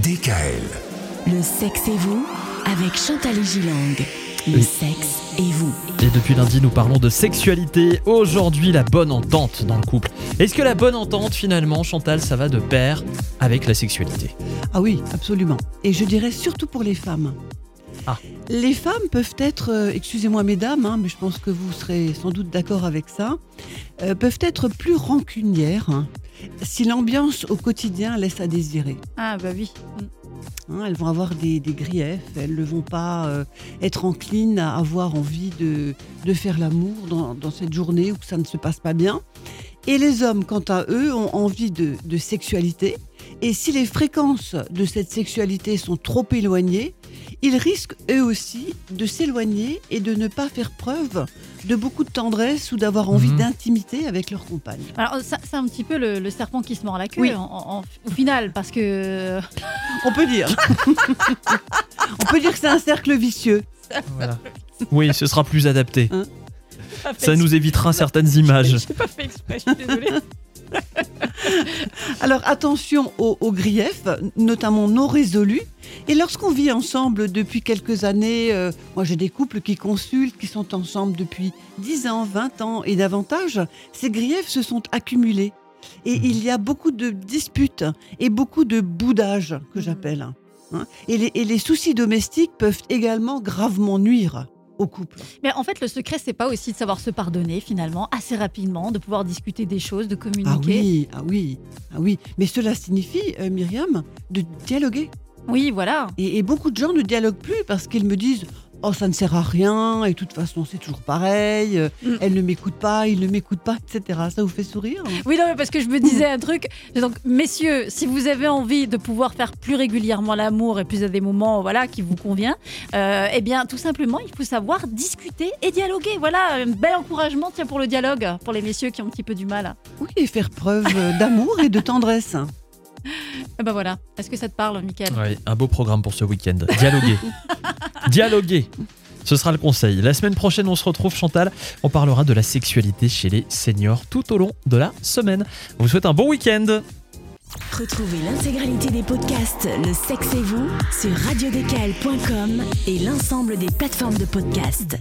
DKL. Le sexe et vous avec Chantal Gilang. Le Oui. sexe et vous. Et depuis lundi, nous parlons de sexualité. Aujourd'hui, la bonne entente dans le couple. Est-ce que la bonne entente, finalement, Chantal, ça va de pair avec la sexualité? Ah oui, absolument. Et je dirais surtout pour les femmes. Ah. Les femmes peuvent être, euh, excusez-moi mesdames, hein, mais je pense que vous serez sans doute d'accord avec ça, euh, peuvent être plus rancunières hein, si l'ambiance au quotidien laisse à désirer. Ah bah oui. Hein, elles vont avoir des, des griefs, elles ne vont pas euh, être enclines à avoir envie de, de faire l'amour dans, dans cette journée où ça ne se passe pas bien. Et les hommes, quant à eux, ont envie de, de sexualité. Et si les fréquences de cette sexualité sont trop éloignées, ils risquent eux aussi de s'éloigner et de ne pas faire preuve de beaucoup de tendresse ou d'avoir envie Mhm. d'intimité avec leur compagne. Alors ça, c'est un petit peu le, le serpent qui se mord la queue Oui. en- en- au final parce que On peut dire. On peut dire que c'est un cercle vicieux. Voilà. Oui, ce sera plus adapté. Hein Ça nous évitera certaines images. J'ai pas fait exprès, je suis désolée. Alors attention aux, aux griefs, notamment non résolus. Et lorsqu'on vit ensemble depuis quelques années, euh, moi j'ai des couples qui consultent, qui sont ensemble depuis 10 ans, 20 ans et davantage, ces griefs se sont accumulés. Et Mhm. il y a beaucoup de disputes et beaucoup de boudage que Mhm. j'appelle. hein. Et, les, et les soucis domestiques peuvent également gravement nuire au couple. Mais en fait, le secret, c'est pas aussi de savoir se pardonner finalement assez rapidement, de pouvoir discuter des choses, de Ah communiquer. oui, ah oui, ah oui. Mais cela signifie, euh, Myriam, de dialoguer. Oui, voilà. Et, et beaucoup de gens ne dialoguent plus parce qu'ils me disent Oh, ça ne sert à rien, et de toute façon, c'est toujours pareil, euh, Mm. elle ne m'écoute pas, il ne m'écoute pas, etc. Ça vous fait sourire Oui, non, mais parce que je me disais un truc. Donc, messieurs, si vous avez envie de pouvoir faire plus régulièrement l'amour et plus à des moments voilà, qui vous convient, euh, eh bien, tout simplement, il faut savoir discuter et dialoguer. Voilà, un bel encouragement tiens, pour le dialogue, pour les messieurs qui ont un petit peu du mal. Oui, et faire preuve euh, d'amour et de tendresse. Et ben voilà. Est-ce que ça te parle, Michael Oui, un beau programme pour ce week-end. Dialoguer. Dialoguer. Ce sera le conseil. La semaine prochaine, on se retrouve, Chantal. On parlera de la sexualité chez les seniors tout au long de la semaine. On vous souhaite un bon week-end. Retrouvez l'intégralité des podcasts Le sexe et vous sur radiodécal.com et l'ensemble des plateformes de podcasts.